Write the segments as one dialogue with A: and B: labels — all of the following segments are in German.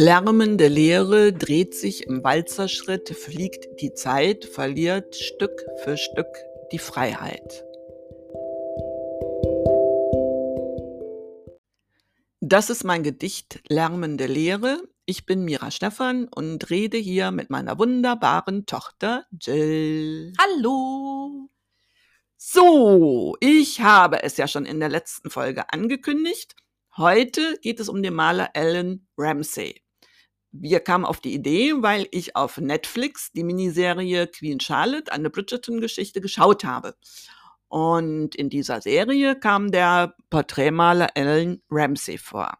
A: Lärmende Leere dreht sich im Walzerschritt, fliegt die Zeit, verliert Stück für Stück die Freiheit. Das ist mein Gedicht Lärmende Leere. Ich bin Mira Stephan und rede hier mit meiner wunderbaren Tochter Jill.
B: Hallo!
A: So, ich habe es ja schon in der letzten Folge angekündigt. Heute geht es um den Maler Alan Ramsey. Wir kamen auf die Idee, weil ich auf Netflix die Miniserie Queen Charlotte, eine Bridgerton-Geschichte, geschaut habe. Und in dieser Serie kam der Porträtmaler Alan Ramsey vor.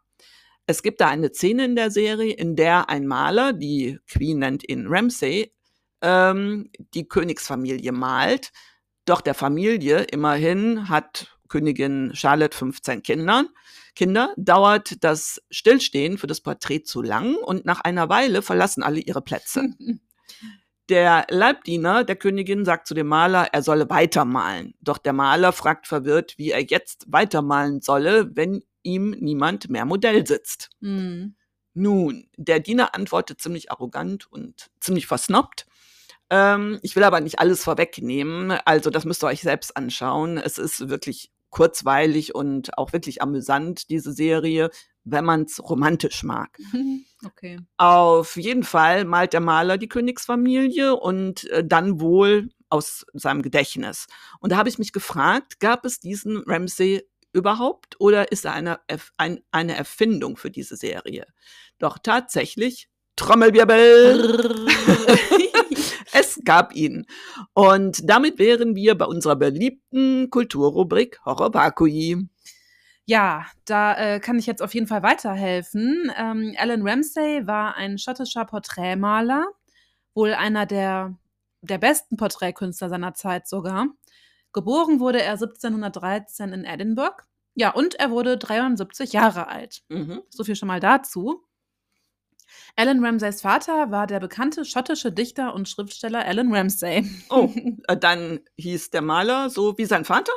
A: Es gibt da eine Szene in der Serie, in der ein Maler, die Queen nennt ihn Ramsey, ähm, die Königsfamilie malt doch der Familie, immerhin hat Königin Charlotte 15 Kindern, Kinder, dauert das Stillstehen für das Porträt zu lang und nach einer Weile verlassen alle ihre Plätze. Der Leibdiener der Königin sagt zu dem Maler, er solle weitermalen. Doch der Maler fragt verwirrt, wie er jetzt weitermalen solle, wenn ihm niemand mehr Modell sitzt. Mhm. Nun, der Diener antwortet ziemlich arrogant und ziemlich versnoppt. Ähm, ich will aber nicht alles vorwegnehmen. Also das müsst ihr euch selbst anschauen. Es ist wirklich kurzweilig und auch wirklich amüsant, diese Serie, wenn man es romantisch mag.
B: Okay.
A: Auf jeden Fall malt der Maler die Königsfamilie und äh, dann wohl aus seinem Gedächtnis. Und da habe ich mich gefragt, gab es diesen Ramsey überhaupt oder ist er eine, ein, eine Erfindung für diese Serie? Doch tatsächlich, Trommelwirbel! Es gab ihn. Und damit wären wir bei unserer beliebten Kulturrubrik Horror Vakui.
B: Ja, da äh, kann ich jetzt auf jeden Fall weiterhelfen. Ähm, Alan Ramsay war ein schottischer Porträtmaler, wohl einer der, der besten Porträtkünstler seiner Zeit sogar. Geboren wurde er 1713 in Edinburgh. Ja, und er wurde 73 Jahre alt. Mhm. So viel schon mal dazu. Alan Ramsays Vater war der bekannte schottische Dichter und Schriftsteller Alan Ramsay.
A: Oh, äh, dann hieß der Maler so wie sein Vater?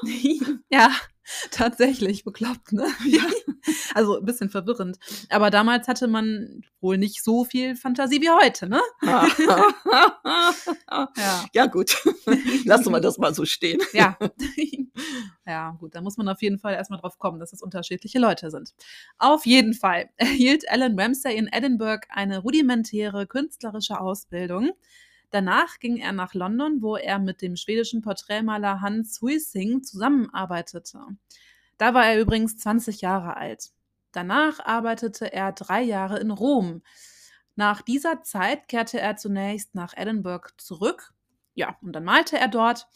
B: ja, tatsächlich, bekloppt, ne? Ja. Also ein bisschen verwirrend. Aber damals hatte man wohl nicht so viel Fantasie wie heute, ne?
A: ja. ja, gut. Lassen wir das mal so stehen.
B: Ja. Ja, gut, da muss man auf jeden Fall erstmal drauf kommen, dass es unterschiedliche Leute sind. Auf jeden Fall erhielt Alan Ramsay in Edinburgh eine rudimentäre künstlerische Ausbildung. Danach ging er nach London, wo er mit dem schwedischen Porträtmaler Hans Huising zusammenarbeitete. Da war er übrigens 20 Jahre alt. Danach arbeitete er drei Jahre in Rom. Nach dieser Zeit kehrte er zunächst nach Edinburgh zurück. Ja, und dann malte er dort.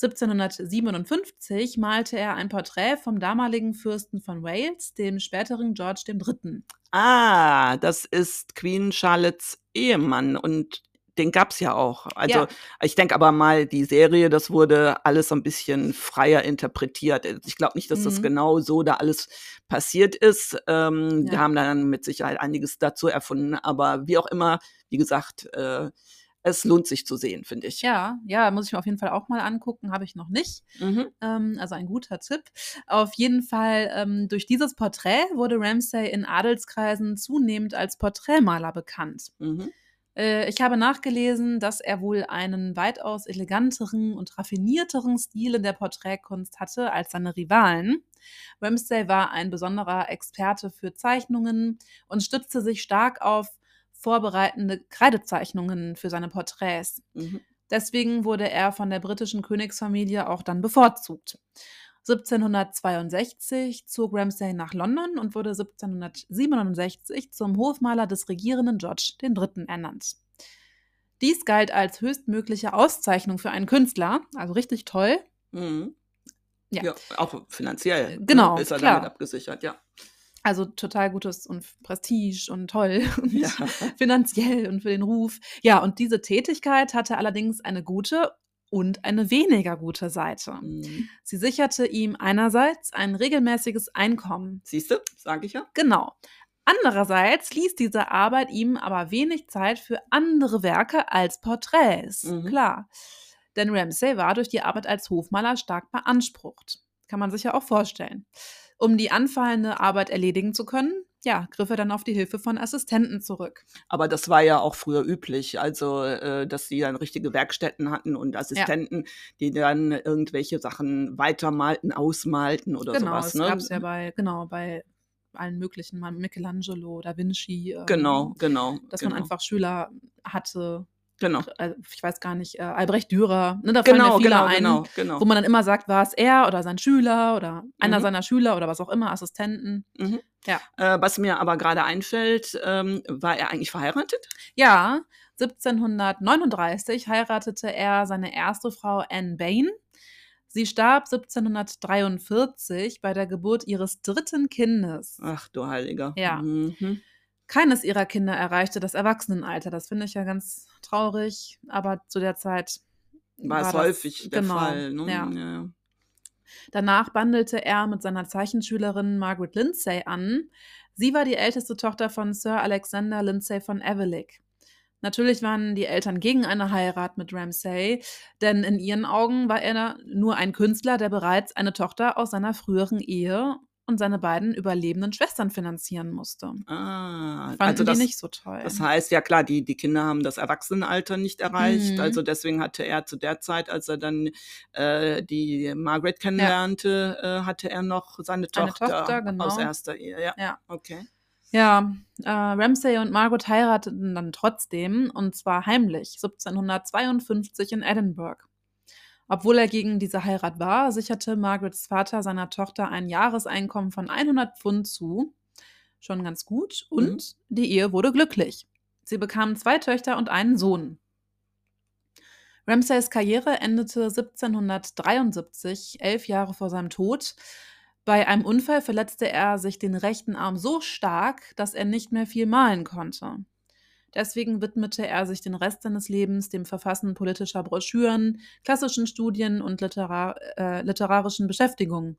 B: 1757 malte er ein Porträt vom damaligen Fürsten von Wales, dem späteren George III.
A: Ah, das ist Queen Charlottes Ehemann und den gab es ja auch. Also ja. ich denke aber mal, die Serie, das wurde alles so ein bisschen freier interpretiert. Ich glaube nicht, dass mhm. das genau so da alles passiert ist. Ähm, ja. Wir haben dann mit Sicherheit einiges dazu erfunden, aber wie auch immer, wie gesagt, äh, es lohnt sich zu sehen, finde ich.
B: Ja, ja, muss ich mir auf jeden Fall auch mal angucken, habe ich noch nicht. Mhm. Ähm, also ein guter Tipp. Auf jeden Fall, ähm, durch dieses Porträt wurde Ramsay in Adelskreisen zunehmend als Porträtmaler bekannt. Mhm. Äh, ich habe nachgelesen, dass er wohl einen weitaus eleganteren und raffinierteren Stil in der Porträtkunst hatte als seine Rivalen. Ramsay war ein besonderer Experte für Zeichnungen und stützte sich stark auf vorbereitende Kreidezeichnungen für seine Porträts. Mhm. Deswegen wurde er von der britischen Königsfamilie auch dann bevorzugt. 1762 zog Ramsay nach London und wurde 1767 zum Hofmaler des regierenden George III. ernannt. Dies galt als höchstmögliche Auszeichnung für einen Künstler, also richtig toll.
A: Mhm. Ja. ja. auch finanziell
B: ne, genau,
A: ist er klar. damit abgesichert, ja.
B: Also total gutes und Prestige und toll und ja. finanziell und für den Ruf. Ja, und diese Tätigkeit hatte allerdings eine gute und eine weniger gute Seite. Mhm. Sie sicherte ihm einerseits ein regelmäßiges Einkommen.
A: Siehst du, sage ich ja.
B: Genau. Andererseits ließ diese Arbeit ihm aber wenig Zeit für andere Werke als Porträts. Mhm. Klar. Denn Ramsay war durch die Arbeit als Hofmaler stark beansprucht. Kann man sich ja auch vorstellen. Um die anfallende Arbeit erledigen zu können, ja, griff er dann auf die Hilfe von Assistenten zurück.
A: Aber das war ja auch früher üblich, also äh, dass sie dann richtige Werkstätten hatten und Assistenten, ja. die dann irgendwelche Sachen weitermalten, ausmalten oder
B: genau,
A: sowas.
B: Genau,
A: ne?
B: gab es ja bei, genau, bei allen möglichen, Michelangelo, Da Vinci.
A: Ähm, genau, genau.
B: Dass
A: genau.
B: man einfach Schüler hatte,
A: Genau.
B: Also ich weiß gar nicht, äh, Albrecht Dürer, ne, da
A: genau,
B: fallen mir viele
A: genau,
B: ein,
A: genau, genau.
B: wo man dann immer sagt, war es er oder sein Schüler oder einer mhm. seiner Schüler oder was auch immer, Assistenten.
A: Mhm.
B: Ja.
A: Äh, was mir aber gerade einfällt, ähm, war er eigentlich verheiratet?
B: Ja, 1739 heiratete er seine erste Frau Anne Bain. Sie starb 1743 bei der Geburt ihres dritten Kindes.
A: Ach du Heiliger.
B: Ja.
A: Mhm.
B: Keines ihrer Kinder erreichte das Erwachsenenalter. Das finde ich ja ganz traurig, aber zu der Zeit
A: war,
B: war
A: es häufig der
B: genau,
A: Fall. Ne?
B: Ja.
A: Ja.
B: Danach bandelte er mit seiner Zeichenschülerin Margaret Lindsay an. Sie war die älteste Tochter von Sir Alexander Lindsay von Evelick. Natürlich waren die Eltern gegen eine Heirat mit Ramsay, denn in ihren Augen war er nur ein Künstler, der bereits eine Tochter aus seiner früheren Ehe und seine beiden überlebenden Schwestern finanzieren musste.
A: Ah,
B: Fanden
A: also das,
B: die nicht so toll.
A: das heißt, ja klar, die, die Kinder haben das Erwachsenenalter nicht erreicht.
B: Mhm.
A: Also deswegen hatte er zu der Zeit, als er dann äh, die Margaret kennenlernte, äh, hatte er noch seine
B: Eine
A: Tochter,
B: Tochter, genau.
A: aus erster Ehe. Ja,
B: Ja.
A: okay.
B: Ja, äh, Ramsay und Margaret heirateten dann trotzdem, und zwar heimlich, 1752 in Edinburgh. Obwohl er gegen diese Heirat war, sicherte Margarets Vater seiner Tochter ein Jahreseinkommen von 100 Pfund zu. Schon ganz gut. Und
A: Mhm.
B: die Ehe wurde glücklich. Sie bekamen zwei Töchter und einen Sohn. Ramsays Karriere endete 1773, elf Jahre vor seinem Tod. Bei einem Unfall verletzte er sich den rechten Arm so stark, dass er nicht mehr viel malen konnte. Deswegen widmete er sich den Rest seines Lebens dem Verfassen politischer Broschüren, klassischen Studien und literar äh, literarischen Beschäftigungen.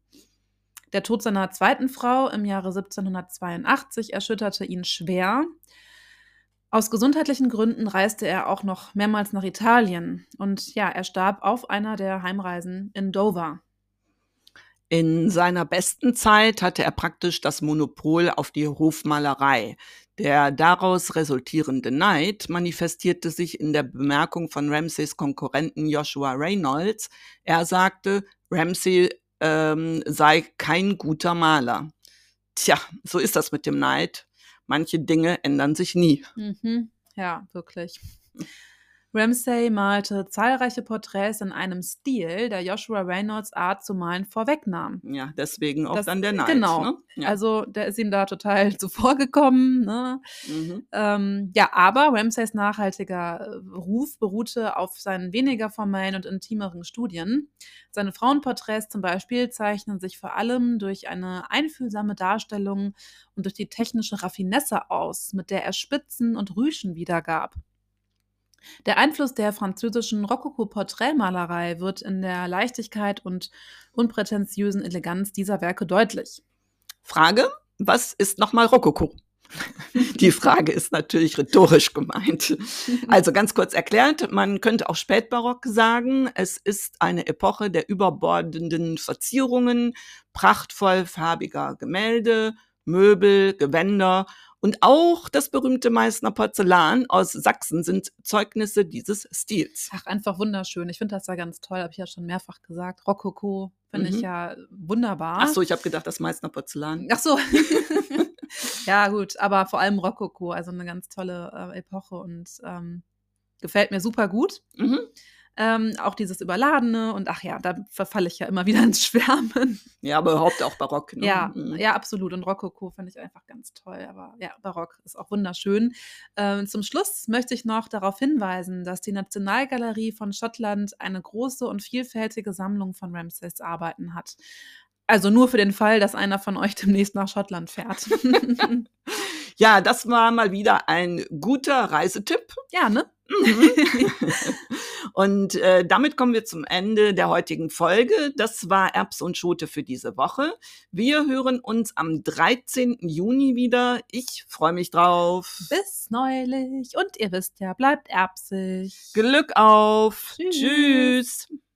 B: Der Tod seiner zweiten Frau im Jahre 1782 erschütterte ihn schwer. Aus gesundheitlichen Gründen reiste er auch noch mehrmals nach Italien und ja, er starb auf einer der Heimreisen in Dover.
A: In seiner besten Zeit hatte er praktisch das Monopol auf die Hofmalerei. Der daraus resultierende Neid manifestierte sich in der Bemerkung von Ramsays Konkurrenten Joshua Reynolds. Er sagte, Ramsay ähm, sei kein guter Maler. Tja, so ist das mit dem Neid. Manche Dinge ändern sich nie.
B: Mhm. Ja, wirklich. Ramsay malte zahlreiche Porträts in einem Stil, der Joshua Reynolds Art zu malen vorwegnahm.
A: Ja, deswegen auch
B: Das-
A: dann der Neid.
B: genau.
A: Ne? Ja.
B: Also der ist ihm da total zuvorgekommen. Ne?
A: mhm.
B: Ähm, ja, aber Ramsays nachhaltiger äh, Ruf beruhte auf seinen weniger formellen und intimeren Studien. Seine Frauenporträts zum Beispiel zeichnen sich vor allem durch eine einfühlsame Darstellung und durch die technische Raffinesse aus, mit der er Spitzen und Rüschen wiedergab. Der Einfluss der französischen Rokoko-Porträtmalerei wird in der Leichtigkeit und unprätentiösen Eleganz dieser Werke deutlich.
A: Frage, was ist nochmal Rokoko? Die Frage ist natürlich rhetorisch gemeint. Also ganz kurz erklärt, man könnte auch Spätbarock sagen. Es ist eine Epoche der überbordenden Verzierungen, prachtvoll farbiger Gemälde, Möbel, Gewänder und auch das berühmte Meißner Porzellan aus Sachsen sind Zeugnisse dieses Stils.
B: Ach, einfach wunderschön. Ich finde das ja ganz toll, habe ich ja schon mehrfach gesagt. Rokoko finde ich
A: Mhm.
B: ja wunderbar.
A: Ach so, ich habe gedacht, das Meißner Porzellan.
B: Ach so. ja, gut, aber vor allem Rokoko, also eine ganz tolle äh, Epoche und ähm, gefällt mir super gut.
A: Mhm.
B: Ähm, auch dieses Überladene und ach ja, da verfalle ich ja immer wieder ins Schwärmen.
A: Ja, aber überhaupt auch Barock. Ne?
B: Ja,
A: Mhm.
B: ja, absolut. Und Rokoko finde ich einfach ganz toll. Aber ja, Barock ist auch wunderschön. Ähm, zum Schluss möchte ich noch darauf hinweisen, dass die Nationalgalerie von Schottland eine große und vielfältige Sammlung von Ramsays Arbeiten hat. Also nur für den Fall, dass einer von euch demnächst nach Schottland fährt.
A: Ja, das war mal wieder ein guter Reisetipp.
B: ja, ne?
A: Mhm. und äh, damit kommen wir zum Ende der heutigen Folge. Das war Erbs und Schote für diese Woche. Wir hören uns am 13. Juni wieder. Ich freue mich drauf.
B: Bis neulich. Und ihr wisst ja, bleibt erbsig.
A: Glück auf.
B: Tschüss.
A: Tschüss.